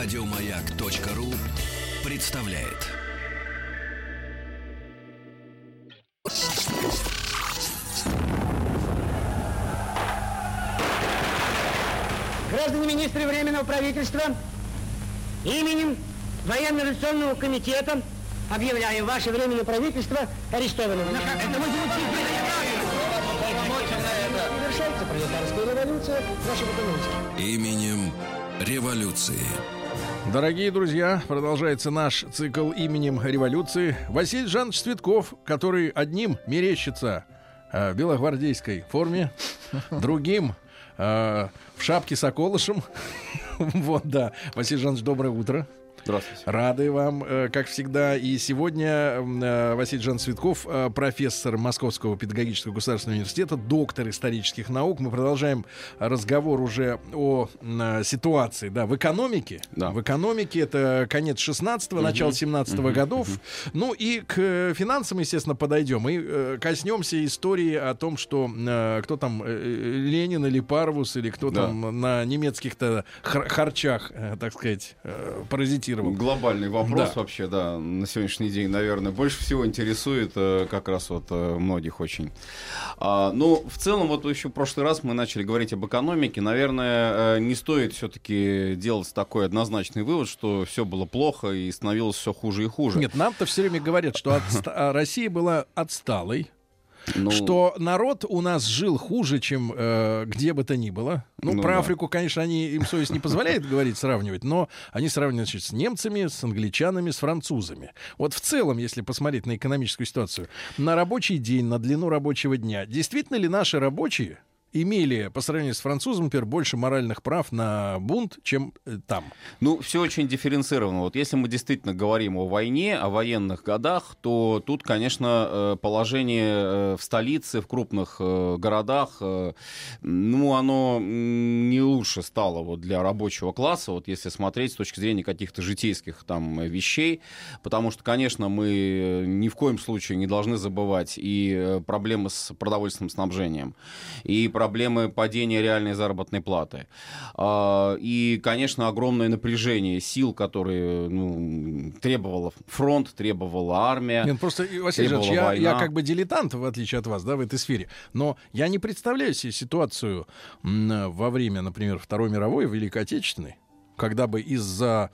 Радиомаяк.ру представляет. Граждане министры Временного правительства, именем Военно-революционного комитета объявляю ваше Временное правительство арестованным. Это Завершается пролетарская революция, ваша экономика. Именем революции. Дорогие друзья, продолжается наш цикл именем революции. Василий Жанович Цветков, который одним мерещится э, в белогвардейской форме, другим э, в шапке с околышем. Вот, да. Василий Жанович, доброе утро. Здравствуйте. Рады вам, э, как всегда. И сегодня э, Василий Жан Цветков, э, профессор Московского педагогического государственного университета, доктор исторических наук. Мы продолжаем разговор уже о ситуации да, в экономике. Да. В экономике это конец 16-го, начало 17-го годов. Ну и к финансам, естественно, подойдем. И коснемся истории о том, что кто там, Ленин или Парвус, или кто Да. там на немецких-то хар- харчах, так сказать, паразитировал. Глобальный вопрос Да. вообще, да, на сегодняшний день, наверное, больше всего интересует э, как раз вот э, многих очень. А, ну, в целом, вот еще в прошлый раз мы начали говорить об экономике. Наверное, э, не стоит все-таки делать такой однозначный вывод, что все было плохо и становилось все хуже и хуже. Нет, нам-то все время говорят, что а, Россия была отсталой, Ну, что народ у нас жил хуже, чем э, где бы то ни было. Ну, Ну про да. Африку, конечно, они, им совесть не позволяет говорить, сравнивать, но они сравнивают значит, с немцами, с англичанами, с французами. Вот в целом, если посмотреть на экономическую ситуацию, на рабочий день, на длину рабочего дня, действительно ли наши рабочие имели, по сравнению с французом, например, больше моральных прав на бунт, чем э, там? Ну, все очень дифференцировано. Вот если мы действительно говорим о войне, о военных годах, то тут, конечно, э, положение э, в столице, в крупных городах, ну, оно не лучше стало вот для рабочего класса, вот если смотреть с точки зрения каких-то житейских там вещей, потому что, конечно, мы ни в коем случае не должны забывать и проблемы с продовольственным снабжением, и проблемы падения реальной заработной платы. А, И, конечно, огромное напряжение сил, которые ну, требовала фронт, требовала армия. Нет, просто, э, Василий Жанович, я, я как бы дилетант, в отличие от вас, да, в этой сфере. Но я не представляю себе ситуацию во время, например, Второй мировой, Великой Отечественной, когда бы из-за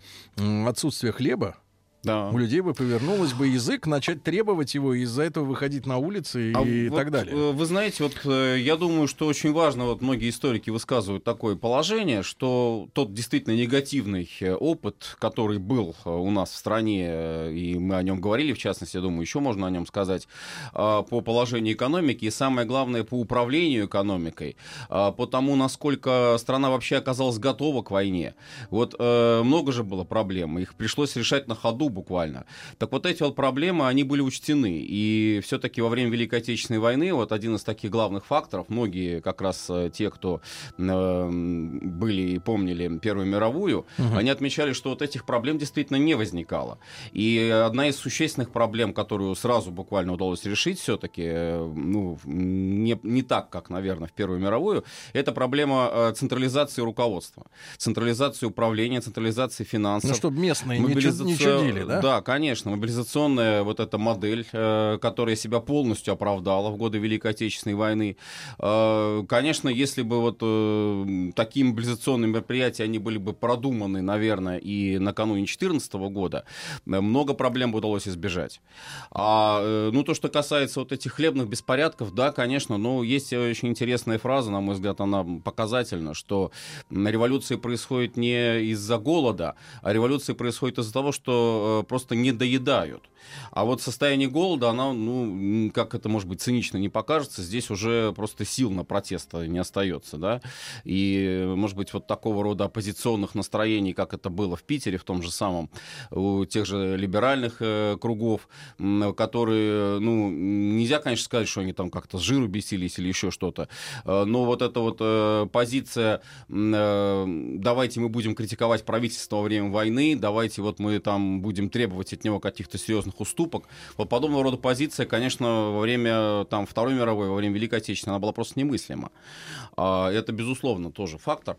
отсутствия хлеба Да. у людей бы повернулось бы язык, начать требовать его, и из-за этого выходить на улицы и, А и вот, так далее. э, Вы знаете, вот э, я думаю, что очень важно, вот многие историки высказывают такое положение, что тот действительно негативный э, опыт, который был у нас в стране, и мы о нем говорили, в частности, я думаю, еще можно о нем сказать, по положению экономики, и самое главное, по управлению экономикой, по тому, насколько страна вообще оказалась готова к войне. Вот много же было проблем, их пришлось решать на ходу буквально. Так вот эти вот проблемы, они были учтены. И все-таки во время Великой Отечественной войны вот один из таких главных факторов, многие как раз э, те, кто э, были и помнили Первую мировую, они отмечали, что вот этих проблем действительно не возникало. И одна из существенных проблем, которую сразу буквально удалось решить все-таки, ну, не, не так, как, наверное, в Первую мировую, это проблема э, централизации руководства, централизации управления, централизации финансов. Ну, чтобы местные Мобилизацион- не чудили, да? Да, конечно. Мобилизационная вот эта модель, э, которая себя полностью оправдала в годы Великой Отечественной войны. Э, конечно, если бы вот э, такие мобилизационные мероприятия, они были бы продуманы, наверное, и накануне 2014 года, э, много проблем бы удалось избежать. А, э, ну, то, что касается вот этих хлебных беспорядков, да, конечно, но есть очень интересная фраза, на мой взгляд, она показательна, что революция происходит не из-за голода, а революция происходит из-за того, что э, просто не доедают. А вот состояние голода, она, ну, как это, может быть, цинично не покажется, здесь уже просто сил на протест не остается, да, и, может быть, вот такого рода оппозиционных настроений, как это было в Питере, в том же самом, у тех же либеральных э, кругов, которые, ну, нельзя, конечно, сказать, что они там как-то с жиру бесились или еще что-то, Э, но вот эта вот э, позиция, э, давайте мы будем критиковать правительство во время войны, давайте вот мы там будем будем требовать от него каких-то серьезных уступок. Вот подобного рода позиция, конечно, во время там, Второй мировой, во время Великой Отечественной, она была просто немыслима. А, это, безусловно, тоже фактор.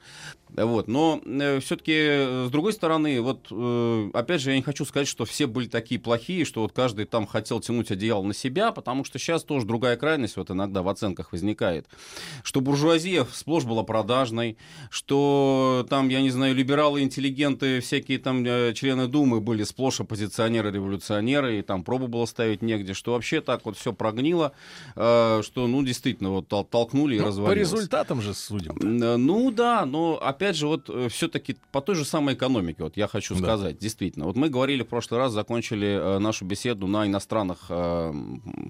Вот. Но э, все-таки, с другой стороны, вот, э, опять же, я не хочу сказать, что все были такие плохие, что вот каждый там хотел тянуть одеяло на себя, потому что сейчас тоже другая крайность вот иногда в оценках возникает. Что буржуазия сплошь была продажной, что там, я не знаю, либералы, интеллигенты, всякие там э, члены Думы были сплошь оппозиционеры, революционеры, и там пробу было ставить негде, что вообще так вот все прогнило, э, что, ну, действительно, вот толкнули и ну, развалилось. По результатам же судим. Ну да, но опять же, вот э, все-таки по той же самой экономике, вот я хочу да. сказать, действительно. Вот мы говорили в прошлый раз, закончили нашу беседу на иностранных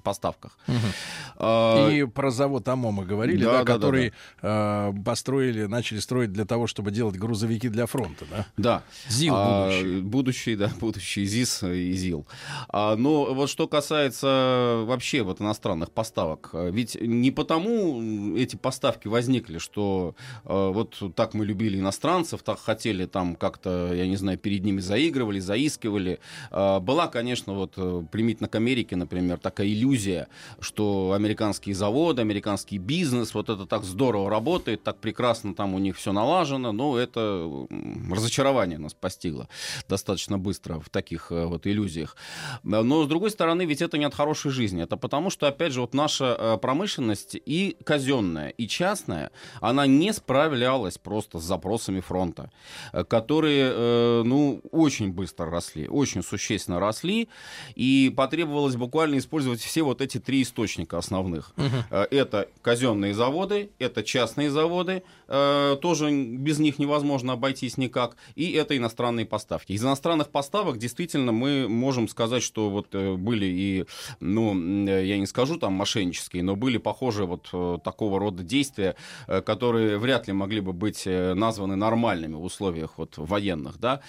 поставках. Угу. И про завод АМО мы говорили, да, да, да который да, да. построили, начали строить для того, чтобы делать грузовики для фронта, да? Да. ЗИЛ а, будущий. Будущий, да, будущий ЗИС и ЗИЛ. А, но вот что касается вообще вот иностранных поставок, ведь не потому эти поставки возникли, что а, вот так мы любили иностранцев, так хотели там как-то, я не знаю, перед ними заигрывали, заискивали. А, была, конечно, вот э, примитивно к Америке, например, такая иллюзия, что американские заводы, американский бизнес, вот это так здорово работает, так прекрасно там у них все налажено, но это разочарование нас постигло достаточно быстро в таких э, вот иллюзиях. Но, с другой стороны, ведь это не от хорошей жизни. Это потому, что, опять же, вот наша э, промышленность и казенная, и частная, она не справлялась просто с запросами фронта, э, которые, ну, очень быстро росли, очень существенно росли, и потребовалось буквально использовать все вот эти три источника основных. Угу. Это казенные заводы, это частные заводы, тоже без них невозможно обойтись никак, и это иностранные поставки. Из иностранных поставок действительно мы можем сказать, что вот э, были и, ну, я не скажу там мошеннические, но были похожие вот э, такого рода действия, э, которые вряд ли могли бы быть названы нормальными в условиях вот военных, да.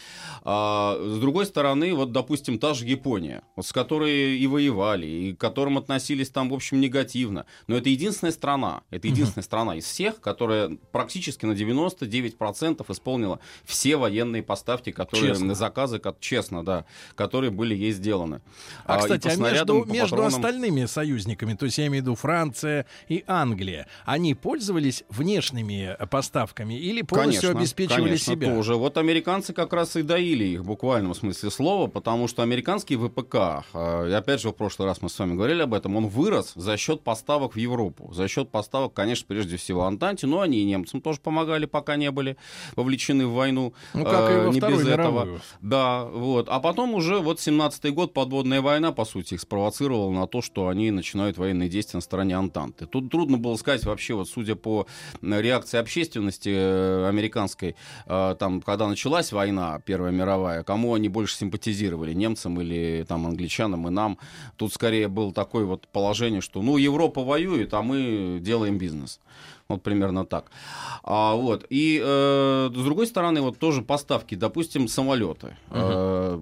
А, с другой стороны, вот, допустим, та же Япония, вот, с которой и воевали, и к которым относились там, в общем, негативно, но это единственная страна, это единственная страна из всех, которая практически на 99% исполнила все военные поставки, которые честно. заказы, как, честно, да, которые были ей сделаны. А, а кстати, а между, между патронам... остальными союзниками, то есть я имею в виду Франция и Англия, они пользовались внешними поставками или полностью конечно, обеспечивали конечно, себя? тоже. Вот американцы как раз и доили их в буквальном смысле слова, потому что американский ВПК, а, опять же в прошлый раз мы с вами говорили об этом, он вырос за счет поставок в Европу, за счет поставок, конечно, прежде всего Антанте, но они и немцам тоже помогали, пока не были вовлечены в войну. Ну, как и во не без мировую. этого. Да, вот. А потом уже вот 17-й год, подводная война, по сути, их спровоцировала на то, что они начинают военные действия на стороне Антанты. Тут трудно было сказать вообще, вот судя по реакции общественности э, американской, э, там, когда началась война, Первая мировая, кому они больше симпатизировали, немцам или там англичанам и нам. Тут скорее было такое вот положение, что, ну, Европа воюет, а мы делаем бизнес. Вот примерно так. А, вот. И э, с другой стороны, вот тоже поставки, допустим, самолеты. Угу. Э,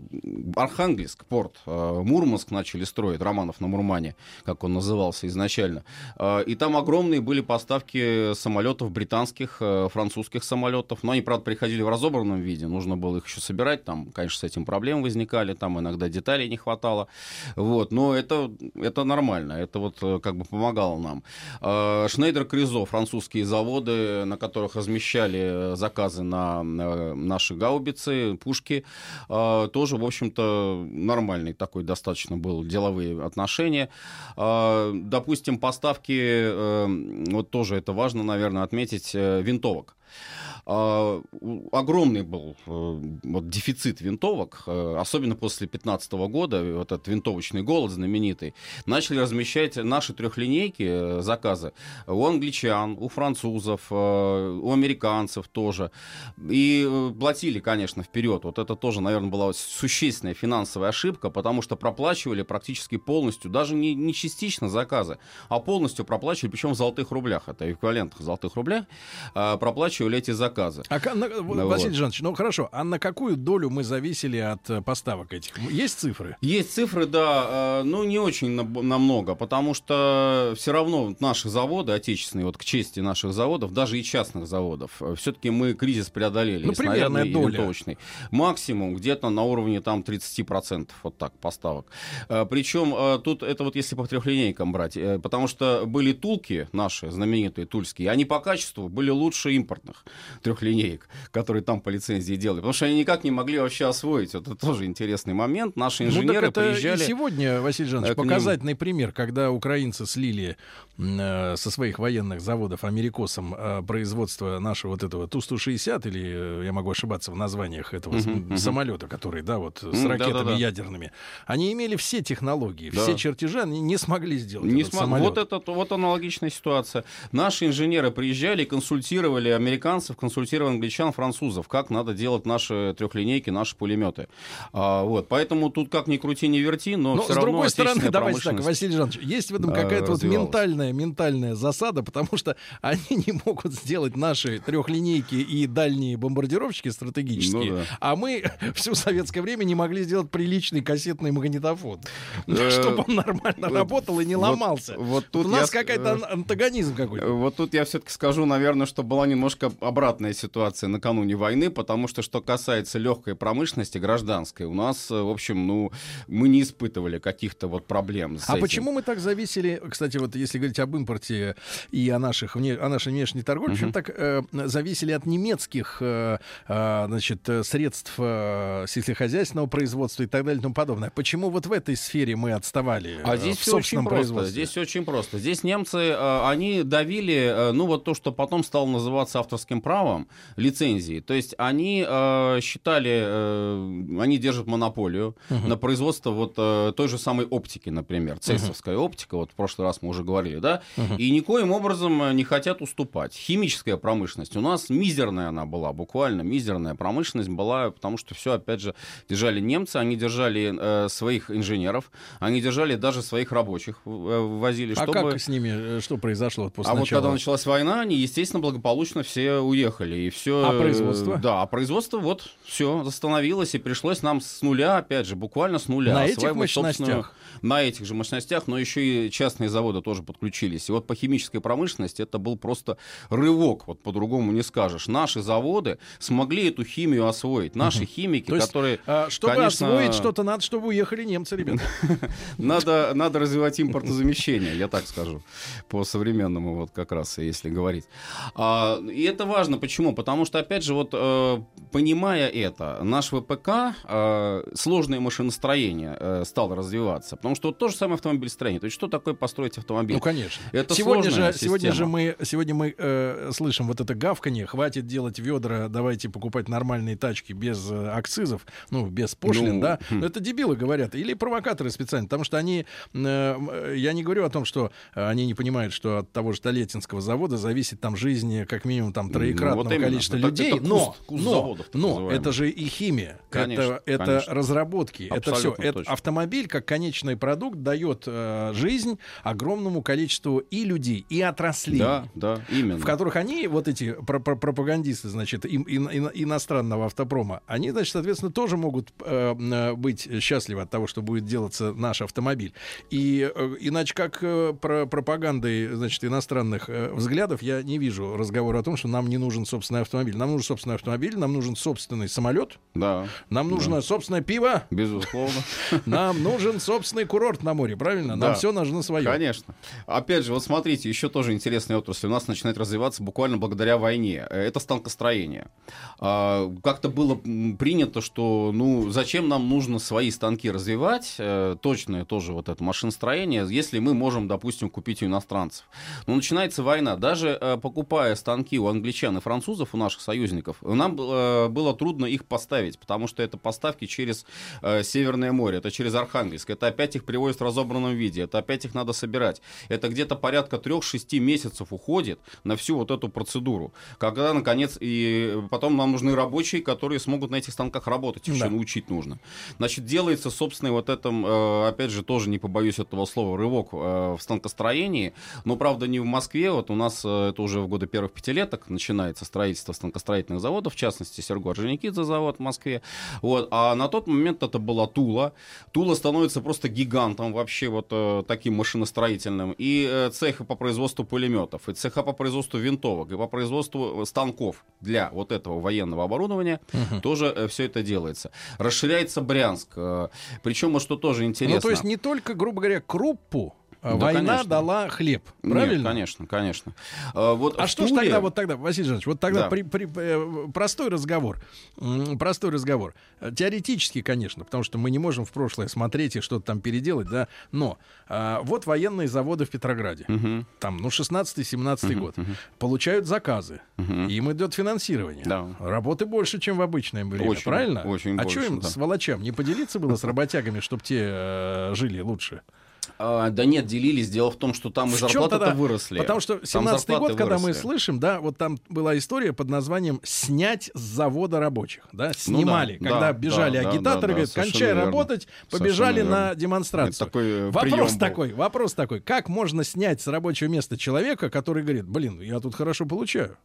Архангельск, порт, э, Мурманск начали строить, Романов на Мурмане, как он назывался изначально. Э, и там огромные были поставки самолетов британских, э, французских самолетов. Но они, правда, приходили в разобранном виде. Нужно было их еще собирать. Там, конечно, с этим проблемы возникали. Там иногда деталей не хватало. Вот. Но это, это нормально. Это вот э, как бы помогало нам. Э, Шнейдер Кризо, француз французские заводы, на которых размещали э, заказы на наши гаубицы, пушки, э, тоже, в общем-то, нормальный такой достаточно был деловые отношения. Э, допустим, поставки, вот тоже это важно, наверное, отметить, винтовок. А, огромный был э, вот, дефицит винтовок, э, особенно после 2015 года, вот этот винтовочный голод знаменитый, начали размещать наши трехлинейки э, заказы у англичан, у французов, у американцев тоже. И платили, конечно, вперед. Вот это тоже, наверное, была существенная финансовая ошибка, потому что проплачивали практически полностью, даже не, не частично заказы, а полностью проплачивали, причем в золотых рублях, это эквивалент в золотых рублях, проплачивали эти заказы. А, на, Ну, Василий вот. Жанович, ну хорошо, а на какую долю мы зависели от э, поставок этих? Есть цифры? Есть цифры, да, э, ну не очень на- намного, потому что все равно наши заводы отечественные, вот к чести наших заводов, даже и частных заводов, все-таки мы кризис преодолели. Ну, примерная доля. Максимум где-то на уровне там 30%, вот так, поставок. Причем тут это вот если по трехлинейкам брать, э, потому что были тулки наши, знаменитые тульские, они по качеству были лучше импортных трехлинеек, которые там по лицензии делали, потому что они никак не могли вообще освоить. Это тоже интересный момент. Наши инженеры ну, это приезжали... и сегодня, Василий Жанович, э, к ним. показательный пример, когда украинцы слили э, со своих военных заводов америкосам э, производство нашего вот этого Ту-160, или э, я могу ошибаться в названиях этого мгм. самолета, который, да, вот с М, ракетами да-да-да. ядерными, они имели все технологии, Да. все чертежи, они не смогли сделать Не смог- самолет. Вот, это, вот аналогичная ситуация. Наши инженеры приезжали консультировали американцев, консультировали англичан, французов, как надо делать наши трехлинейки, наши пулеметы. А, вот. Поэтому тут как ни крути, ни верти, но, Но все с равно другой стороны, давайте так, Василий Жанович, есть в этом э, какая-то вот ментальная, ментальная засада, потому что они не могут сделать наши трехлинейки и дальние бомбардировщики стратегические, Ну да. а мы все советское время не могли сделать приличный кассетный магнитофон, Э, чтобы он нормально работал и не ломался. вот тут у нас какой-то ан- антагонизм какой-то. Э, Вот тут я все-таки скажу, наверное, что была немножко обратная ситуация накануне войны, потому что что касается легкой промышленности, гражданской, у нас, э, в общем, ну, мы не испытывали каких-то вот проблем. С А этим. почему мы так зависели, кстати, вот если говорить об импорте и о, наших, о нашей внешней торговле, почему так э, зависели от немецких э, э, значит, средств э, сельскохозяйственного производства и так далее и тому подобное? Почему вот в этой сфере мы отставали А э, здесь в все очень собственном просто. производстве? Здесь очень просто. Здесь немцы, э, они давили, э, ну вот то, что потом стало называться авторским правом, лицензии. То есть они э, считали, э, они держат монополию на производство вот э, той же самой оптики, например, цельсовская оптика. Вот в прошлый раз мы уже говорили, да. И никоим образом э, не хотят уступать. Химическая промышленность у нас мизерная она была, буквально мизерная промышленность была, потому что все опять же держали немцы, они держали э, своих инженеров, они держали даже своих рабочих, э, возили, А чтобы... как с ними, э, что произошло вот после А вот начала? когда началась война, они, естественно, благополучно все уехали. И все, А производство? Да, а производство вот все остановилось, и пришлось нам с нуля, опять же, буквально с нуля. На этих мощностях? На этих же мощностях, но еще и частные заводы тоже подключились. И вот по химической промышленности это был просто рывок, вот по-другому не скажешь. Наши заводы смогли эту химию освоить. Наши химики, То есть, которые... а, чтобы конечно, освоить что-то, надо, чтобы уехали немцы, ребята. Надо, надо развивать импортозамещение, я так скажу, по-современному вот как раз, если говорить. А, и это важно, почему? Потому что, опять же, вот э, понимая это, наш ВПК, э, сложное машиностроение э, стало развиваться. Потому что вот то же самое автомобильстроение. То есть что такое построить автомобиль? Ну, конечно. Это сегодня же, сегодня же мы, сегодня мы э, слышим вот это гавканье. Хватит делать ведра, давайте покупать нормальные тачки без э, акцизов, ну, без пошлин, Ну, да. хм. Но это дебилы говорят. Или провокаторы специально. Потому что они... э, э, я не говорю о том, что э, они не понимают, что от того же Толетинского завода зависит там жизнь как минимум там Ну, троекратного вот именно. количества Это- людей. это куст- но, куст но, заводов, так но называемый. это же и химия. Конечно, это это конечно. разработки. это все. Абсолютно Это автомобиль как конечный продукт дает э, жизнь огромному количеству и людей, и отраслей. Да, да, именно. В которых они, вот эти про- про- пропагандисты, значит, им- ин- ин- иностранного автопрома, они, значит, соответственно, тоже могут э, э, быть счастливы от того, что будет делаться наш автомобиль. И э, иначе как э, про пропагандой, значит, иностранных э, взглядов я не вижу разговора о том, что нам не нужен собственный автомобиль. Нам нужен собственный автомобиль, нам нужен собственный самолет, Да, нам нужно собственное пиво, безусловно. нам нужен собственный курорт на море, правильно? Нам Да. все нужно свое. Конечно. Опять же, вот смотрите, еще тоже интересная отрасль. У нас начинает развиваться буквально благодаря войне. Э, Это станкостроение. А, Как-то было принято, что ну зачем нам нужно свои станки развивать, э, точное тоже вот это машиностроение, если мы можем, допустим, купить у иностранцев. Но начинается война. Даже э, покупая станки у англичан и французов, у наших союзников, нам э, было трудно их поставить, потому что это поставки через э, Северное море, это через Архангельск, это опять их привозят в разобранном виде, это опять их надо собирать. Это где-то порядка 3-6 месяцев уходит на всю вот эту процедуру. Когда, наконец, и потом нам нужны рабочие, которые смогут на этих станках работать, их Да. научить нужно. Значит, делается, собственно, вот этом, э, опять же, тоже не побоюсь этого слова, рывок э, в станкостроении, но, правда, не в Москве, вот у нас э, это уже в годы первых пятилеток начинается занимается строительством станкостроительных заводов, в частности, Серго Орджоникидзе завод в Москве. Вот. А на тот момент это была Тула. Тула становится просто гигантом вообще вот э, таким машиностроительным. И э, цеха по производству пулеметов, и цеха по производству винтовок, и по производству станков для вот этого военного оборудования угу. тоже э, все это делается. Расширяется Брянск. Э, причем, вот что тоже интересно. Ну, то есть не только, грубо говоря, круппу да, Война конечно. дала хлеб, правильно? Нет, конечно, конечно. А, вот а что Туле... ж тогда, вот тогда, Василий Жанович, вот тогда да. при, при, э, простой разговор, простой разговор. Теоретически, конечно, потому что мы не можем в прошлое смотреть и что-то там переделать, да, но а, вот военные заводы в Петрограде, угу. там, ну, 16-17 угу, год, угу. получают заказы, угу. им идет финансирование. Да. Работы больше, чем в обычное время, очень, правильно? Очень а больше, что им, да. сволочам, не поделиться было с работягами, чтобы те э, жили лучше? А, да нет, делились. Дело в том, что там и зарплаты-то выросли. Потому что 17-й год, когда мы слышим, да, вот там была история под названием «снять с завода рабочих». Да, снимали. Ну, да, когда да, бежали да, агитаторы, да, да, говорят, кончай верно. работать, побежали на демонстрацию. такой э, вопрос такой, вопрос такой. Как можно снять с рабочего места человека, который говорит, блин, я тут хорошо получаю?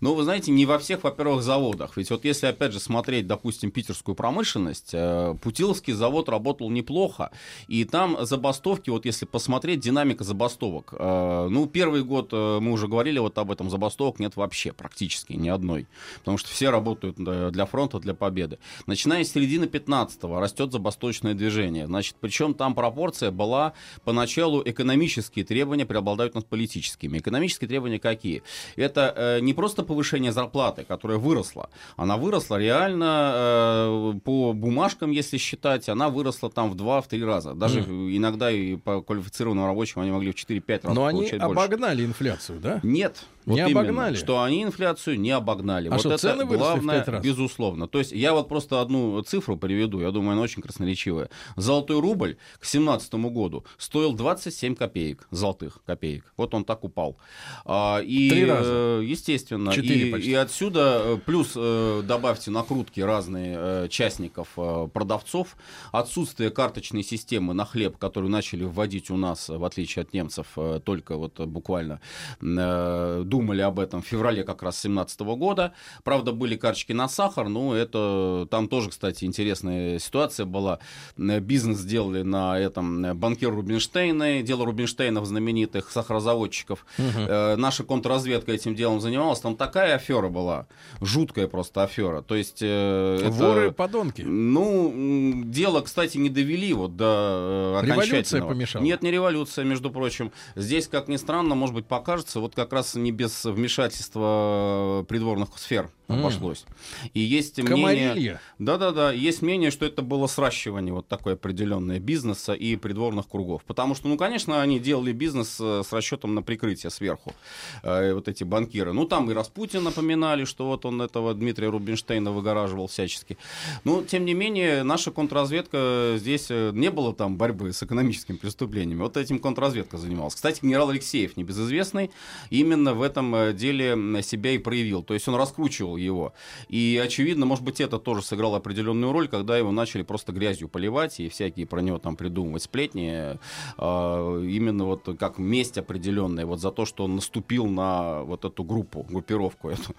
Ну, вы знаете, не во всех, во-первых, заводах. Ведь вот если, опять же, смотреть, допустим, питерскую промышленность, э, Путиловский завод работал неплохо. И там забастовки, вот если посмотреть, динамика забастовок. Э, ну, первый год, э, мы уже говорили вот об этом, забастовок нет вообще практически ни одной. Потому что все работают для фронта, для победы. Начиная с середины 15-го растет забасточное движение. Значит, причем там пропорция была поначалу экономические требования преобладают над политическими. Экономические требования какие? Это не просто повышение зарплаты, которая выросла, она выросла реально э, по бумажкам, если считать, она выросла там в 2-3 раза. Даже mm. иногда и по квалифицированным рабочим они могли в 4-5 раз Но они обогнали инфляцию, да? Нет. Вот не именно, обогнали. Что они инфляцию не обогнали. А вот что, это цены главное, в раз? безусловно. То есть я вот просто одну цифру приведу, я думаю, она очень красноречивая. Золотой рубль к 2017 году стоил 27 копеек, золотых копеек. Вот он так упал. А, и, Три раза. Э, естественно. И, почти. и отсюда э, плюс э, добавьте накрутки разные частников, продавцов, отсутствие карточной системы на хлеб, которую начали вводить у нас, в отличие от немцев, только вот буквально думали об этом в феврале как раз 2017 года. Правда, были карточки на сахар, но это там тоже, кстати, интересная ситуация была. Бизнес сделали на этом банкир Рубинштейна, дело Рубинштейнов знаменитых сахарозаводчиков. Угу. Наша контрразведка этим делом занималась. Там такая афера была, жуткая просто афера. То есть... Э, Воры, подонки. Ну, дело, кстати, не довели вот до окончательного. Революция помешала? Нет, не революция, между прочим. Здесь, как ни странно, может быть, покажется, вот как раз не без вмешательства придворных сфер обошлось. Mm. И есть мнение... Да-да-да, есть мнение, что это было сращивание вот такое определенное бизнеса и придворных кругов. Потому что, ну, конечно, они делали бизнес э, с расчетом на прикрытие сверху. Э, вот эти банкиры. Ну, там и Распутин напоминали, что вот он этого Дмитрия Рубинштейна выгораживал всячески. Но, тем не менее, наша контрразведка здесь э, не было там борьбы с экономическими преступлениями. Вот этим контрразведка занималась. Кстати, генерал Алексеев, небезызвестный, именно в этом э, деле себя и проявил. То есть он раскручивал его. И, очевидно, может быть, это тоже сыграло определенную роль, когда его начали просто грязью поливать и всякие про него там придумывать сплетни. Э, именно вот как месть определенная вот за то, что он наступил на вот эту группу, группировку эту,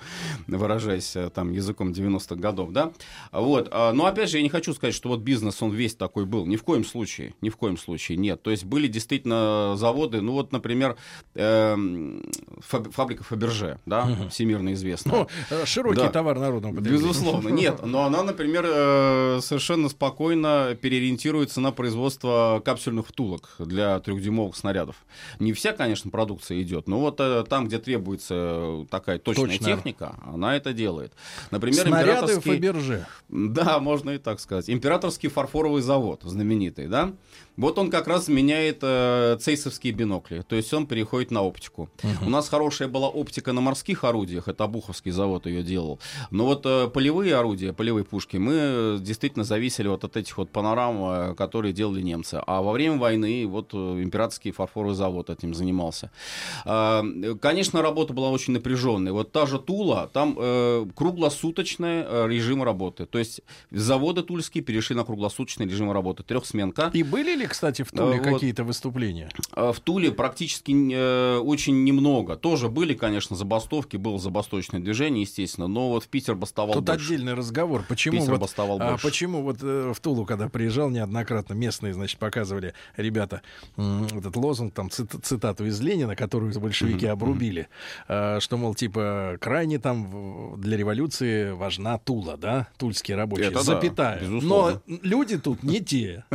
выражаясь э, там языком 90-х годов, да. Вот. А, но, опять же, я не хочу сказать, что вот бизнес, он весь такой был. Ни в коем случае. Ни в коем случае нет. То есть были действительно заводы, ну вот, например, эм, фабрика Фаберже, да, угу. всемирно известная. Ну, широкий да. товар народного потребления. Безусловно, нет. Но она, например, э, совершенно спокойно переориентируется на производство капсульных втулок для трехдюймовых снарядов. Не вся, конечно, продукция идет, но вот там, где требуется такая точная Точно. техника, она это делает. Например, Снаряды императорский... Фаберже. Да, можно и так сказать. Императорский фарфоровый завод, знаменитый, да? Вот он как раз меняет э, цейсовские бинокли, то есть он переходит на оптику. Угу. У нас хорошая была оптика на морских орудиях, это Обуховский завод ее делал. Но вот э, полевые орудия, полевые пушки, мы действительно зависели вот от этих вот панорам, которые делали немцы. А во время войны вот императорский фарфоровый завод этим занимался. А, конечно, работа была очень напряженная. Вот та же Тула, там круглосуточный режим работы. То есть заводы тульские перешли на круглосуточный режим работы. Трехсменка. И были ли, кстати, в Туле вот. какие-то выступления? В Туле практически очень немного. Тоже были, конечно, забастовки, было забасточное движение, естественно, но вот в Питер бастовал Тут больше. отдельный разговор. Почему Питер вот, бастовал а, больше. почему вот э, в Тулу, когда приезжал неоднократно, местные, значит, показывали ребята м, этот лозунг, там, цит, цитату из Ленина, которую большевики mm-hmm. обрубили, э, что, мол, типа, крайне там для революции важна Тула, да, тульские рабочие, Это запятая. Да, безусловно. Но люди тут не те.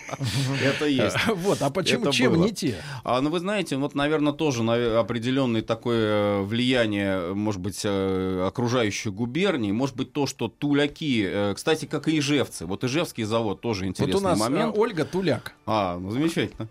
Это есть. Вот, а почему, чем не те? А, ну, вы знаете, вот, наверное, тоже определенное такое влияние, может быть, э, окружающей губернии, может быть, то, что туляки, э, кстати, как и ижевцы, вот Ижевский завод тоже интересный вот у нас момент. Ольга Туляк. А, ну замечательно.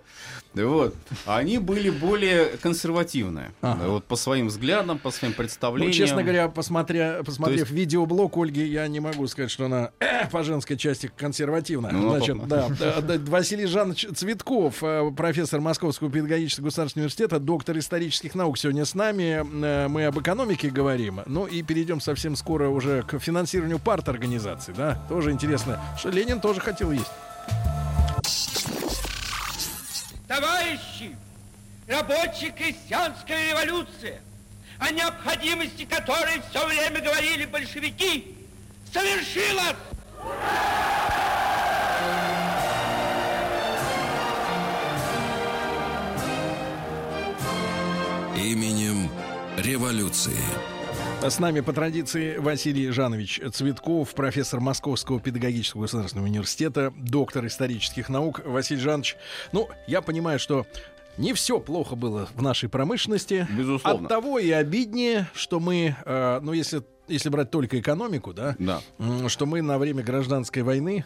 Вот. Они были более консервативные. Вот по своим взглядам, по своим представлениям. Ну, честно говоря, посмотря, посмотрев есть... видеоблог Ольги, я не могу сказать, что она э, по женской части консервативна. Ну, Значит, да, да, да, Василий Жанович Цветков, э, профессор Московского педагогического государственного университета, доктор исторических наук, сегодня с нами. Э, мы об экономике говорим. Ну и перейдем совсем скоро уже к финансированию парт организаций. Да? Тоже интересно, что Ленин тоже хотел есть. Товарищи, рабочая крестьянская революция, о необходимости которой все время говорили большевики, совершилась! Именем революции. С нами по традиции Василий Жанович Цветков, профессор Московского педагогического государственного университета, доктор исторических наук. Василий Жанович, ну, я понимаю, что не все плохо было в нашей промышленности. Безусловно. От того и обиднее, что мы, э, ну, если, если брать только экономику, да, да, что мы на время гражданской войны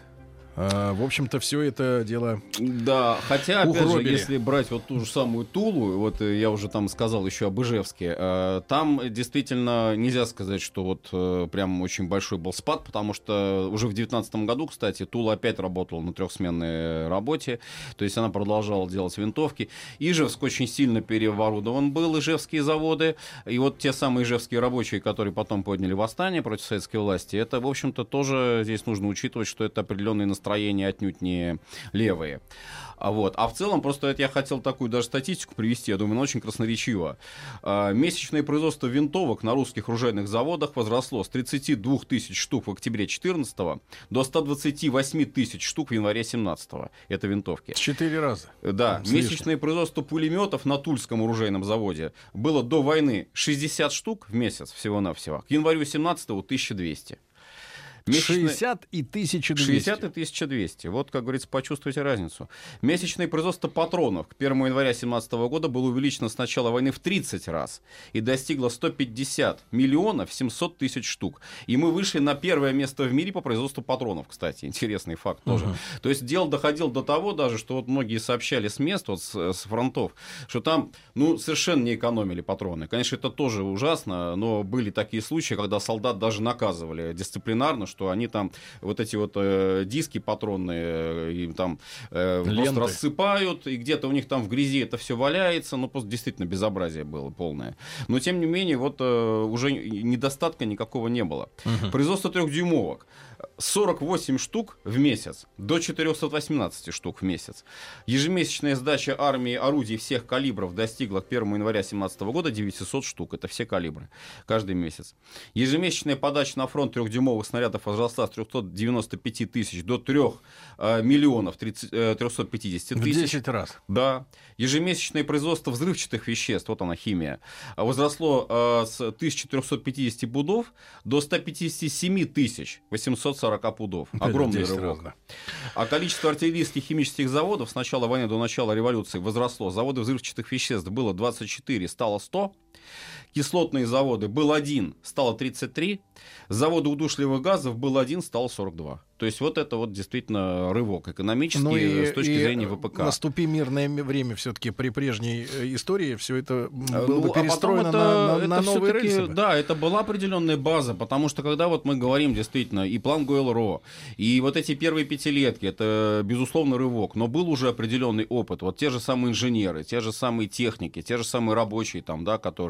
а, в общем-то, все это дело. Да, хотя, опять угробили. же, если брать вот ту же самую Тулу, вот э, я уже там сказал еще об Ижевске, э, там действительно нельзя сказать, что вот э, прям очень большой был спад, потому что уже в 2019 году, кстати, Тула опять работала на трехсменной работе, то есть она продолжала делать винтовки. Ижевск очень сильно переоборудован был, ижевские заводы, и вот те самые ижевские рабочие, которые потом подняли восстание против советской власти, это, в общем-то, тоже здесь нужно учитывать, что это определенные настроения настроения отнюдь не левые. А, вот. а в целом, просто это я хотел такую даже статистику привести, я думаю, она очень красноречиво. А, месячное производство винтовок на русских оружейных заводах возросло с 32 тысяч штук в октябре 2014 до 128 тысяч штук в январе 2017. Это винтовки. Четыре раза. Да. Слышно. Месячное производство пулеметов на Тульском оружейном заводе было до войны 60 штук в месяц всего-навсего. К январю 17 1200. Месячное... 60 и 1200. 60 и 1200. Вот, как говорится, почувствуйте разницу. Месячное производство патронов к 1 января 2017 года было увеличено с начала войны в 30 раз и достигло 150 миллионов 700 тысяч штук. И мы вышли на первое место в мире по производству патронов, кстати. Интересный факт тоже. Uh-huh. То есть дело доходило до того даже, что вот многие сообщали с мест, вот с, с фронтов, что там, ну, совершенно не экономили патроны. Конечно, это тоже ужасно, но были такие случаи, когда солдат даже наказывали дисциплинарно, что они там вот эти вот э, диски патронные э, им там э, просто рассыпают, и где-то у них там в грязи это все валяется, ну просто действительно безобразие было полное. Но тем не менее вот э, уже недостатка никакого не было. Угу. Производство трехдюймовок. 48 штук в месяц до 418 штук в месяц. Ежемесячная сдача армии орудий всех калибров достигла к 1 января 2017 года 900 штук. Это все калибры. Каждый месяц. Ежемесячная подача на фронт трехдюймовых снарядов возросла с 395 тысяч до 3 э, миллионов 30, э, 350 тысяч. В 10 раз. Да. Ежемесячное производство взрывчатых веществ, вот она химия, возросло э, с 1450 пудов до 157 тысяч 840 40 пудов. Огромный рывок. Раз, А количество артиллерийских химических заводов с начала войны до начала революции возросло. Заводы взрывчатых веществ было 24, стало 100. Кислотные заводы был один, стало 33. Заводы удушливых газов был один, стало 42. То есть вот это вот действительно рывок экономический Ну и- с точки и зрения ВПК. Наступи мирное время все-таки при прежней э, истории, все это Э, было ну, бы а перестроено это- на, на- это на новые рельсы. бы. Да, это была определенная база, потому что когда вот мы говорим действительно и план ГЛРО, и вот эти первые пятилетки, это безусловно рывок, но был уже определенный опыт. Вот те же самые инженеры, те же самые техники, те же самые рабочие там, да, которые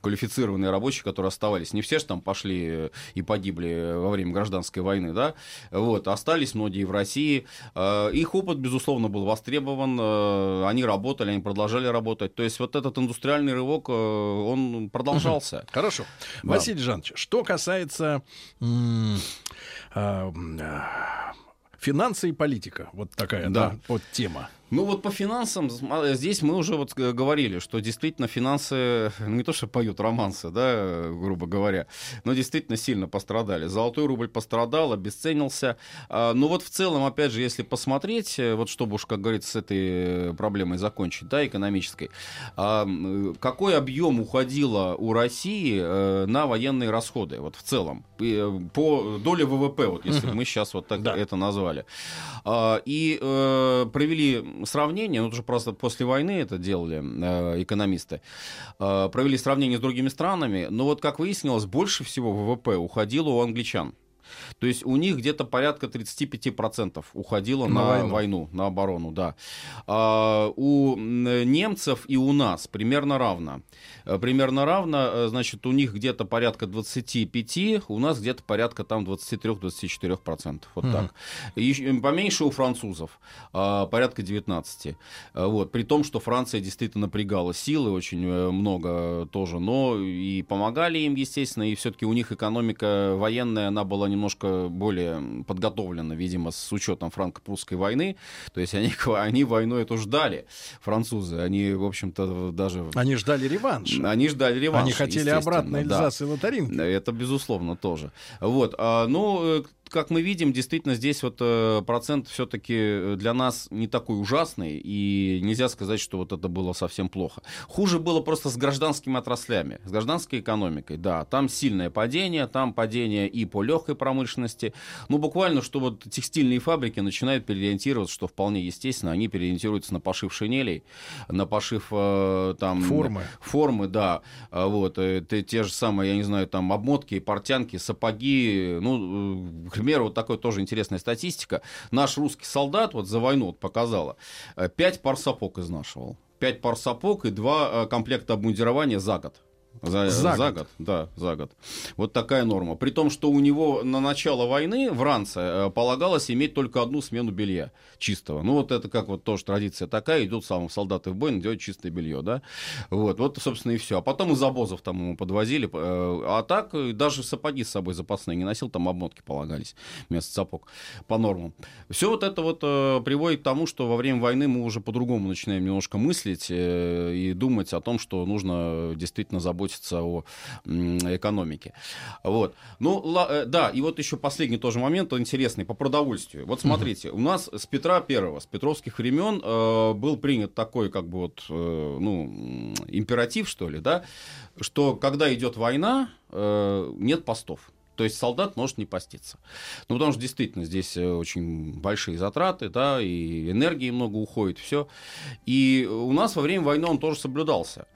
квалифицированные рабочие, которые оставались. Не все же там пошли э, и погибли во время гражданской войны, да, вот, остались многие в России. Э, Их опыт, безусловно, был востребован, э, они работали, они продолжали работать. То есть вот этот индустриальный рывок, э, он продолжался. Хорошо. Да. Василий Жанович, что касается финансы и политика, вот такая Да. да, вот тема. Ну вот по финансам, см- здесь мы уже вот г- говорили, что действительно финансы, ну не то что поют романсы, да, грубо говоря, но действительно сильно пострадали. Золотой рубль пострадал, обесценился. А, Но вот в целом, опять же, если посмотреть, э, вот чтобы уж, как говорится, с этой э, проблемой закончить, да, экономической, а, э, какой объем уходило у России э, на военные расходы, вот в целом, э, по доле ВВП, вот если мы сейчас вот так Да. это назвали. А, И э, провели сравнение, ну, это же просто после войны это делали э, экономисты, э, провели сравнение с другими странами, но вот, как выяснилось, больше всего ВВП уходило у англичан. То есть у них где-то порядка 35% уходило На на, войну. войну. на оборону, да. А, у немцев и у нас примерно равно. Э, Примерно равно, э, значит, у них где-то порядка 25, у нас где-то порядка там 23-24%. Вот Мгм. так. И поменьше у французов, а, порядка 19. А, Вот. При том, что Франция действительно напрягала силы очень э, много тоже, но и помогали им, естественно, и все-таки у них экономика военная, она была немножко более подготовлена, видимо, с учетом франко-прусской войны. То есть они, они войну эту ждали, французы. Они, в общем-то, даже... Они ждали реванш. Они ждали реванш. Они хотели обратно да. Эльзас и Лотаринг. Это безусловно тоже. Вот, а, ну, э, как мы видим, действительно здесь вот э, процент все-таки для нас не такой ужасный, и нельзя сказать, что вот это было совсем плохо. Хуже было просто с гражданскими отраслями, с гражданской экономикой, да, там сильное падение, там падение и по легкой промышленности, ну, буквально, что вот текстильные фабрики начинают переориентироваться, что вполне естественно, они переориентируются на пошив шинелей, на пошив э, там... Формы. Формы, да. А Вот, э, те, те же самые, я не знаю, там обмотки, портянки, сапоги. Ну, э, примеру, вот такая тоже интересная статистика. Наш русский солдат вот за войну вот показала. э, Пять пар сапог изнашивал. Пять пар сапог и два э, комплекта обмундирования за год. За, За за год. год, да, за год. Вот такая норма. При том, что у него на начало войны в ранце э, полагалось иметь только одну смену белья чистого. Ну, вот это как вот тоже традиция такая, идут самые солдаты в бой, надевают чистое белье, да. Вот, вот, собственно, и все. А потом из обозов там ему подвозили. э, А так э, даже сапоги с собой запасные не носил, там обмотки полагались вместо сапог по нормам. Все вот это вот приводит к тому, что во время войны мы уже по-другому начинаем немножко мыслить и думать о том, что нужно действительно заботиться о м, экономике. Вот. Ну, э, да, и вот еще последний тоже момент интересный по продовольствию. Вот смотрите, у нас с Петра Первого, с петровских времен э, был принят такой, как бы вот, э, ну, императив, что ли, да, что когда идет война, э, нет постов. То есть солдат может не поститься. Ну, потому что действительно здесь э, очень большие затраты, да, и энергии много уходит, все. И у нас во время войны он тоже соблюдался.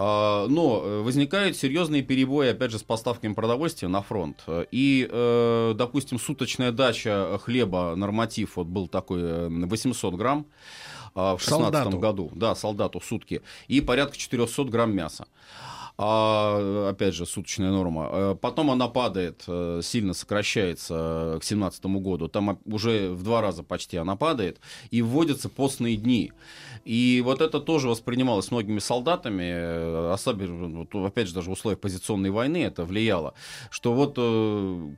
А, Но э, возникают серьезные перебои, опять же, с поставками продовольствия на фронт. И, э, допустим, суточная дача хлеба, норматив вот был такой э, 800 грамм а, в 2016 Солдату. году. Да, солдату сутки. И порядка 400 грамм мяса. А, опять же, суточная норма. Э, Потом она падает, э, сильно сокращается э, к 2017 году. Там уже в два раза почти она падает. И вводятся постные дни. И вот это тоже воспринималось многими солдатами, особенно, опять же, даже в условиях позиционной войны это влияло, что вот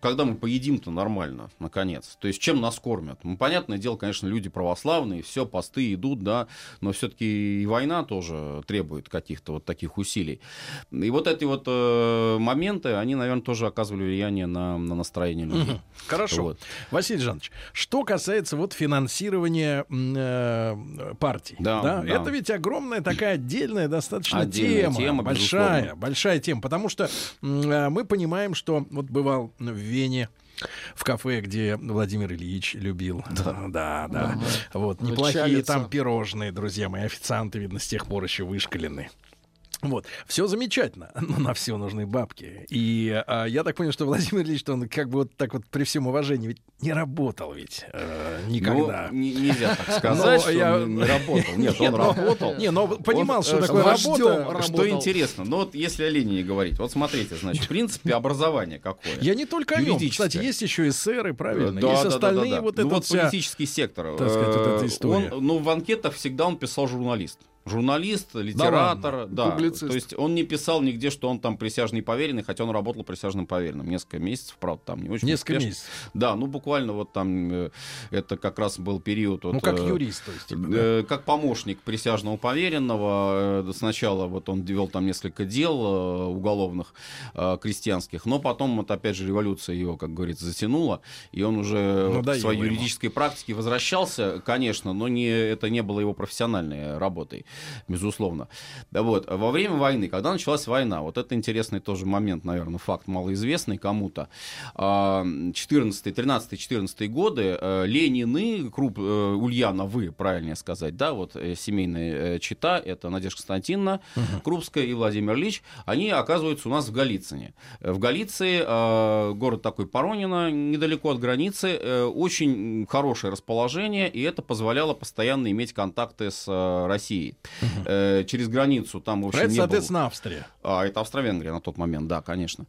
когда мы поедим-то нормально, наконец, то есть чем нас кормят? Ну, понятное дело, конечно, люди православные, все, посты идут, да, но все-таки и война тоже требует каких-то вот таких усилий. И вот эти вот э, моменты, они, наверное, тоже оказывали влияние на, на настроение людей. Мгм. Хорошо. Вот. Василий Жанович, что касается вот финансирования э, партий, Да, да. это ведь огромная такая отдельная достаточно Отдельная тема, тема, большая, безусловно. большая тема, потому что э, мы понимаем, что вот бывал в Вене. В кафе, где Владимир Ильич любил. Да, да, да. Вот, неплохие Началится. там пирожные, друзья мои. Официанты, видно, с тех пор еще вышкалены. Вот, все замечательно, но на все нужны бабки. И а, я так понял, что Владимир Ильич, он как бы вот так вот при всем уважении ведь не работал ведь э, никогда. Ну, не- нельзя так сказать, Но что я- он не работал. Нет, он но- работал. Не, но понимал, что э, такое работа. Что интересно, ну вот если о Ленине говорить, вот смотрите, значит, в принципе, образование какое. Я не только о нем. Кстати, есть еще эсеры, правильно? Да, есть остальные да, да. вот ну, это вот вся... политический сектор. так сказать, вот эта э, история. Ну, в анкетах всегда он писал журналист. Журналист, литератор, да. Публицист. То есть он не писал нигде, что он там присяжный поверенный, хотя он работал присяжным поверенным несколько месяцев, правда, там не очень Несколько успешно. месяцев. Да, ну буквально вот там э, это как раз был период. Ну, вот, как э, юрист, то есть. типа, да. Э, Как помощник присяжного поверенного, сначала вот он вел там несколько дел уголовных, крестьянских, но потом вот опять же революция его, как говорится, затянула, и он уже вот к Надоело своей ему. юридической практике возвращался, конечно, но не, это не было его профессиональной работой, безусловно. Да вот, во время войны, когда началась война, вот это интересный тоже момент, наверное, факт малоизвестный кому-то, а, 14, 13, 14 годы э, Ленины, Круп, э, Ульяновы, правильнее сказать, да, вот э, семейная чита, это Надежда Константиновна Крупская и Владимир Ильич, они оказываются у нас в Голицыне. Э, В Голиции, э, город такой Поронина, недалеко от границы, очень хорошее расположение, и это позволяло постоянно иметь контакты с э, Э, Через границу там, в общем, Это, не было... соответственно, Австрия. А, это Австро-Венгрия на тот момент, да, конечно.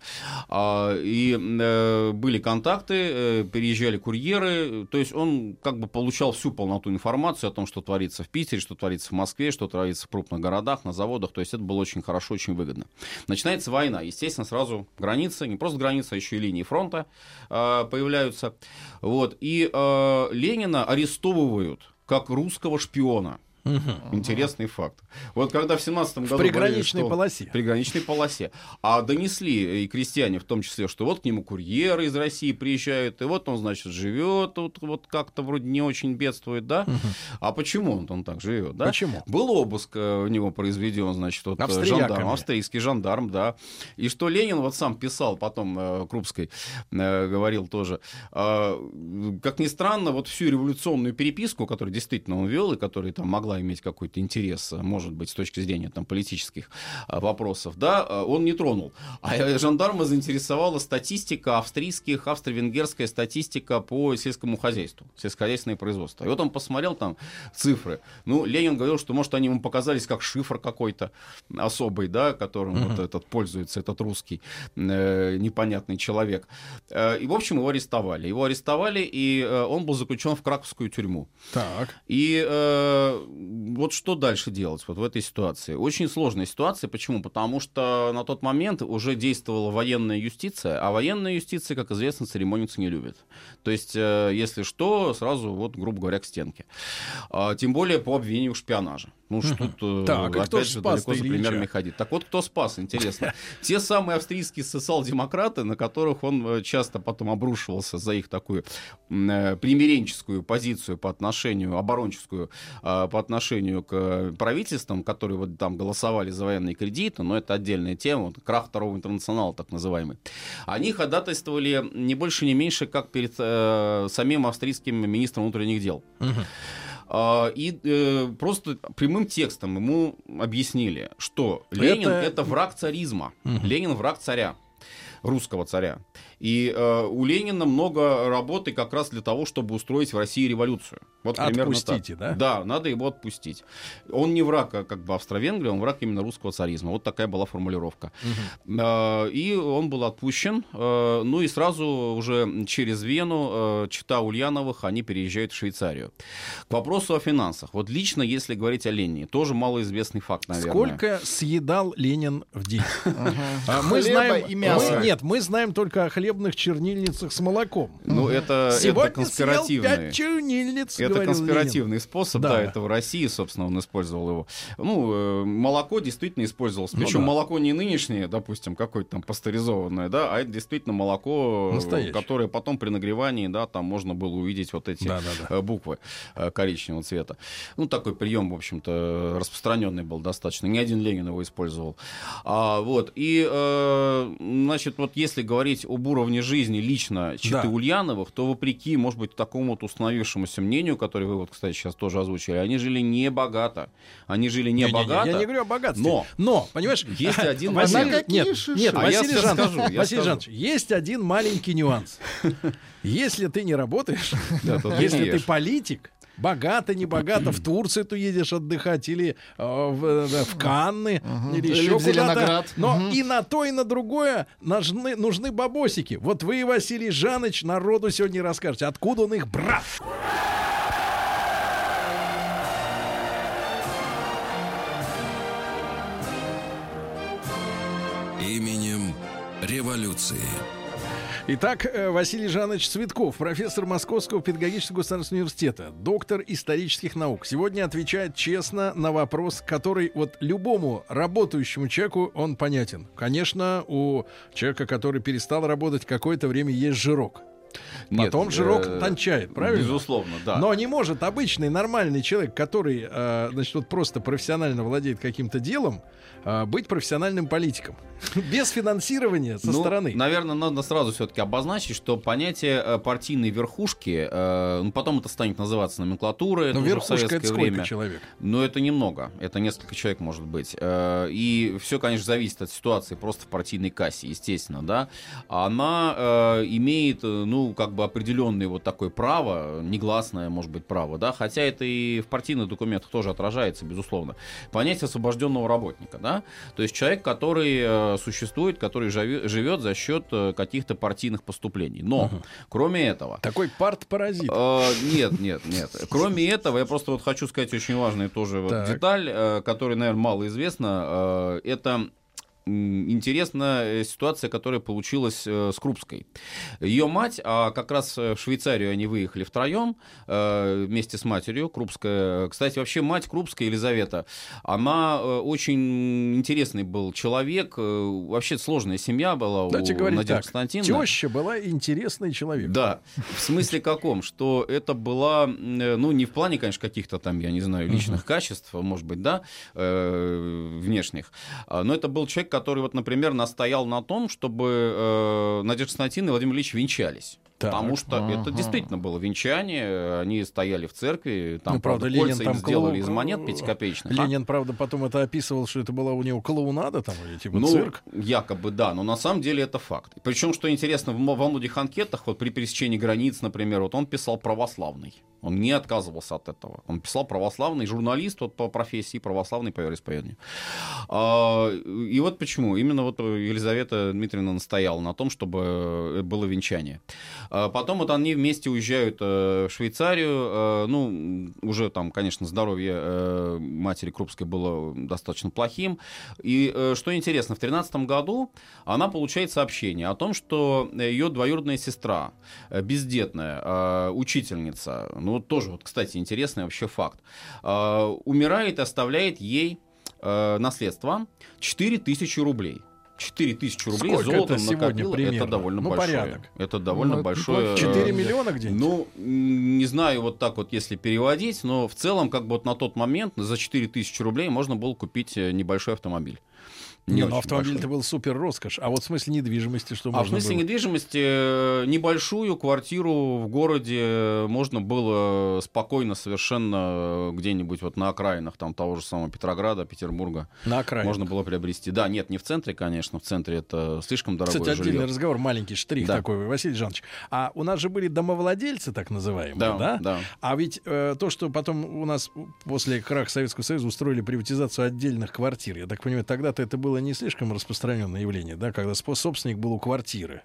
А, и э, были контакты, э, переезжали курьеры, то есть он как бы получал всю полноту информации о том, что творится в Питере, что творится в Москве, что творится в крупных городах, на заводах, то есть это было очень хорошо, очень выгодно. Начинается война, естественно, сразу границы, не просто границы, а еще и линии фронта э, появляются. Вот, и э, Ленина арестовывают как русского шпиона. Интересный факт. Вот когда в 17 году... В говорили, приграничной что- полосе. в приграничной полосе. А донесли и крестьяне в том числе, что вот к нему курьеры из России приезжают, и вот он, значит, живет тут, вот как-то вроде не очень бедствует, да? А почему он, он так живет, да? Почему? Был обыск э, у него произведен, значит, вот э, жандарм, австрийский жандарм, да. И что Ленин вот сам писал потом э, Крупской, э, говорил тоже, э, как ни странно, вот всю революционную переписку, которую действительно он вел и которая там могла иметь какой-то интерес, э, может быть, с точки зрения там политических э, вопросов, да, э, он не тронул. А жандарма заинтересовала статистика австрийских, австро-венгерская статистика по сельскому хозяйству, сельскохозяйственное производство. И вот он посмотрел там цифры. Ну, Ленин говорил, что, может, они ему показались как шифр какой-то особый, да, которым вот этот пользуется, этот русский э, непонятный человек. Э, и, в общем, его арестовали. Его арестовали, и э, он был заключен в краковскую тюрьму. Так. И э, вот что дальше делать вот в этой ситуации? Очень сложная ситуация. Почему? Потому что на тот момент уже действовала военная юстиция, а военная юстиция, как известно, церемониться не любит. То есть, э, если что, сразу, вот, грубо говоря, к стенке. А, тем более по обвинению в шпионаже. Ну, что тут, э, Так, кто опять ж же, спас-то далеко за примерами ходить. Так вот, кто спас, интересно. Те самые австрийские социал-демократы, на которых он э, часто потом обрушивался за их такую э, примиренческую позицию по отношению, оборонческую э, по отношению к правительствам, которые вот там голосовали за военные кредиты, но это отдельная тема, вот крах второго интернационала так называемый. Они ходатайствовали не больше, не меньше, как перед э, самим австрийским министром внутренних дел. А, И э, просто прямым текстом ему объяснили, что Ленин Это- это, враг царизма, Ленин враг царя русского царя. И э, у Ленина много работы как раз для того, чтобы устроить в России революцию. Вот примерно Отпустите, так. да? Да, надо его отпустить. Он не враг а, как бы Австро-Венгрии, он враг именно русского царизма. Вот такая была формулировка. Э, И он был отпущен. э, Ну и сразу уже через Вену, э, чита Ульяновых, они переезжают в Швейцарию. К вопросу о финансах. Вот лично, если говорить о Ленине, тоже малоизвестный факт, наверное. Сколько съедал Ленин в день? А, и мы- нет, мы знаем только о хлебе хлебных чернильницах с молоком. Ну, это, Сегодня это конспиративный. пять чернильниц, Это конспиративный Ленин. способ, Да. да. это в России, собственно, он использовал его. Ну, э, молоко действительно использовалось. Ну Причем да. молоко не нынешнее, допустим, какое-то там пастеризованное, да, а это действительно молоко, э, Настоящее. которое потом при нагревании, да, там можно было увидеть вот эти Да-да-да. э, буквы э, коричневого цвета. Ну, такой прием, в общем-то, распространенный был достаточно. Не один Ленин его использовал. А, вот. И, э, значит, вот если говорить об уровне жизни лично Читы Да. Ульяновых, то вопреки, может быть, такому вот установившемуся мнению, которое вы вот, кстати, сейчас тоже озвучили, они жили не богато. Они жили не, Не-не-не, богато. Я не говорю о богатстве. но Но, понимаешь, Есть один Василий, момент. нет, нет, А я Василий сейчас Жанович, скажу, я Василий. Жанович, есть один маленький нюанс. Если ты не работаешь, если не ты политик, богато, не богато, в Турцию ты едешь отдыхать или э, в, э, в Канны, или Или еще куда-то. Но Мгм. и на то, и на другое нужны, нужны бабосики. Вот вы, Василий Жанович, народу сегодня расскажете, откуда он их брал. Именем революции. Итак, э, Василий Жанович Цветков, профессор Московского педагогического государственного университета, доктор исторических наук, сегодня отвечает честно на вопрос, который вот любому работающему человеку он понятен. Конечно, у человека, который перестал работать какое-то время, есть жирок. Нет, Потом жирок э, тончает, правильно? Безусловно, да. Но не может обычный нормальный человек, который, э, значит, вот просто профессионально владеет каким-то делом, э, быть профессиональным политиком без финансирования со Ну, стороны. Наверное, надо сразу все-таки обозначить, что понятие э, партийной верхушки, э, ну, потом это станет называться номенклатурой, Но в верхушка это сколько время. человек? Но это немного, это несколько человек может быть. Э, И все, конечно, зависит от ситуации просто в партийной кассе, естественно, да. Она э, имеет, э, ну, как бы определенное вот такое право, негласное, может быть, право, да, хотя это и в партийных документах тоже отражается, безусловно. Понятие освобожденного работника, да, то есть человек, который э, существует, который живе- живет за счет э, каких-то партийных поступлений. Но, кроме этого, Такой парт-паразит. Э, Нет, нет, нет. Кроме этого, я просто вот хочу сказать очень важную тоже вот деталь, э, которая, наверное, мало известна. Э, Это м, интересная э, ситуация, которая получилась э, с Крупской. Ее мать, а как раз э, в Швейцарию они выехали втроем вместе с матерью Крупская. Кстати, вообще мать Крупская, Елизавета, она очень интересный был человек. Вообще сложная семья была Давайте у говорить Надежды так. Константиновны. Теща была интересный человек. Да, в смысле каком? Что это была, ну, не в плане, конечно, каких-то там, я не знаю, личных качеств, может быть, да, внешних, а, но это был человек, который, вот, например, настоял на том, чтобы э, Надежда Константиновна и Владимир Ильич венчались. Так. Потому что это Ага. действительно было венчание, они стояли в церкви, там, Ну, правда, правда, Ленин кольца там им сделали клоу- из монет пятикопеечных. а? Ленин, правда, потом это описывал, что это была у него клоунада там, или типа Ну, цирк. якобы да, но на самом деле это факт. Причем, что интересно, во многих анкетах, вот при пересечении границ, например, вот он писал православный. Он не отказывался от этого. Он писал православный журналист вот, по профессии, православный по вероисповеданию. А, и вот почему. Именно вот Елизавета Дмитриевна настояла на том, чтобы было венчание. А потом вот они вместе уезжают э, в Швейцарию. Э, Ну, уже там, конечно, здоровье э, матери Крупской было достаточно плохим. И что интересно, в 2013 году она получает сообщение о том, что ее двоюродная сестра, бездетная учительница, ну тоже, вот, кстати, интересный вообще факт, умирает и оставляет ей наследство 4000 рублей. 4 тысячи рублей Сколько золотом это сегодня накопила, примерно? это довольно Ну, большое. порядок. Это довольно Ну, большое. 4 э, миллиона где-нибудь? ну, не знаю, вот так вот, если переводить, но в целом, как бы вот на тот момент за 4000 рублей можно было купить э, небольшой автомобиль. Не, Не ну автомобиль это был супер роскошь. А вот в смысле недвижимости, что А в можно смысле было? недвижимости э, небольшую квартиру в городе можно было спокойно совершенно э, где-нибудь вот на окраинах там того же самого Петрограда, Петербурга На окраине. можно было приобрести. Да, нет, не в центре, конечно, в центре это слишком дорогое Кстати, жилье. отдельный разговор, маленький штрих Да. такой, Василий Жанович. А у нас же были домовладельцы, так называемые, да? Да, да. А ведь э, то, что потом у нас после краха Советского Союза устроили приватизацию отдельных квартир, я так понимаю, тогда-то это было не слишком распространенное явление, да, когда собственник был у квартиры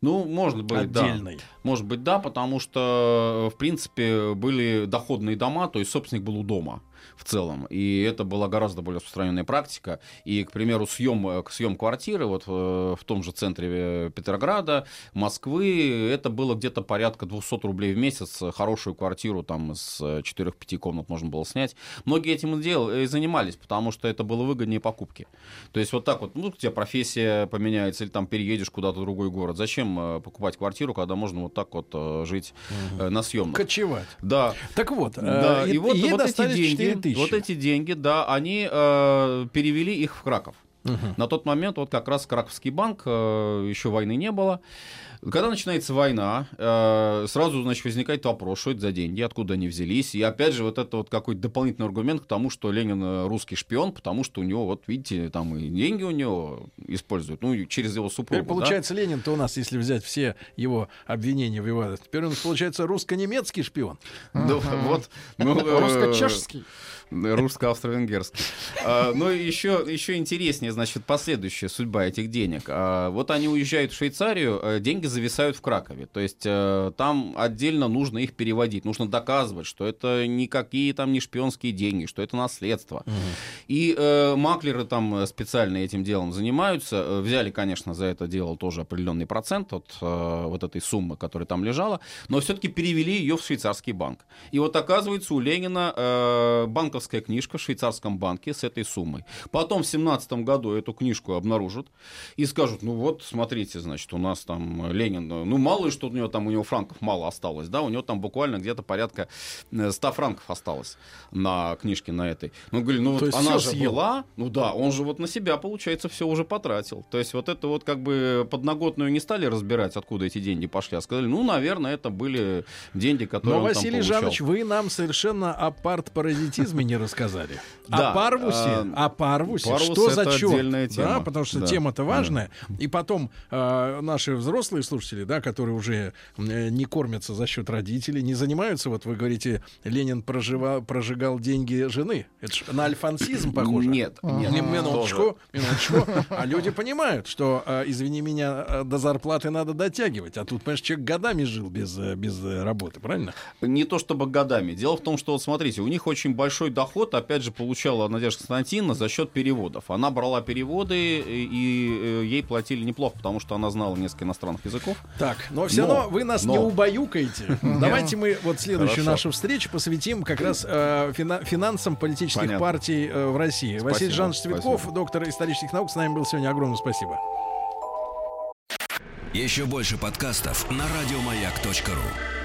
Ну, может быть, да. отдельной. Может быть, да, потому что, э, в принципе, были доходные дома, то есть собственник был у дома. В целом. И это была гораздо более распространенная практика. И, к примеру, съем, съем квартиры вот в том же центре Петрограда, Москвы, это было где-то порядка 200 рублей в месяц. Хорошую квартиру там с 4-5 комнат можно было снять. Многие этим и, дел, и занимались, потому что это было выгоднее покупки. То есть вот так вот, ну, у тебя профессия поменяется, или там переедешь куда-то в другой город. Зачем э, покупать квартиру, когда можно вот так вот э, жить э, на съемных? Кочевать. Да. Так вот, да. и, и вот, и вот эти деньги, вот эти деньги, да, они э, перевели их в Краков. Угу. На тот момент вот как раз Краковский банк, э, еще войны не было. Когда начинается война, э, сразу, значит, возникает вопрос, что это за деньги, откуда они взялись. И опять же, вот это вот какой-то дополнительный аргумент к тому, что Ленин э, русский шпион, потому что у него, вот видите, там и деньги у него используют, ну, через его супругу. Теперь, получается, да? Ленин-то у нас, если взять все его обвинения в его... Теперь он, получается, русско-немецкий шпион. Ну, вот. Ну, Русско-чешский. Русско-австро-венгерский. А, но еще, еще интереснее, значит, последующая судьба этих денег. А, вот они уезжают в Швейцарию, а деньги зависают в Кракове. То есть э, там отдельно нужно их переводить. Нужно доказывать, что это никакие там не шпионские деньги, что это наследство. Угу. И э, маклеры там специально этим делом занимаются. Э, взяли, конечно, за это дело тоже определенный процент от э, вот этой суммы, которая там лежала, но все-таки перевели ее в швейцарский банк. И вот оказывается, у Ленина э, банк банковская книжка в швейцарском банке с этой суммой. Потом в 2017 году эту книжку обнаружат и скажут, ну вот, смотрите, значит, у нас там Ленин, ну мало ли, что у него там, у него франков мало осталось, да, у него там буквально где-то порядка 100 э, франков осталось на книжке на этой. Ну, говорю, ну вот она же была, ну да, он же вот на себя, получается, все уже потратил. То есть вот это вот как бы подноготную не стали разбирать, откуда эти деньги пошли, а сказали, ну, наверное, это были деньги, которые Но, он Василий там Жанович, вы нам совершенно о парт-паразитизме не рассказали. Да. О Парвусе, А, о Парвусе, Парвус что за черт? тема. Да, потому что Да. тема-то важная. И потом э, наши взрослые слушатели, да, которые уже э, не кормятся за счет родителей, не занимаются, вот вы говорите, Ленин прожива, прожигал деньги жены. Это ж на альфансизм похоже. Нет, нет. Не, минуточку, минуточку. А люди понимают, что, э, извини меня, э, до зарплаты надо дотягивать. А тут, понимаешь, человек годами жил без, э, без э, работы, правильно? Не то чтобы годами. Дело в том, что, вот смотрите, у них очень большой доход, опять же, получала Надежда Константиновна за счет переводов. Она брала переводы, и, э, ей платили неплохо, потому что она знала несколько иностранных языков. Так, но все Но, равно вы нас но. не убаюкаете. Давайте мы вот следующую нашу встречу посвятим как раз э, фина- финансам политических партий э, в России. Василий Жанович Цветков, доктор исторических наук, с нами был сегодня. Огромное спасибо. Еще больше подкастов на радиомаяк.ру.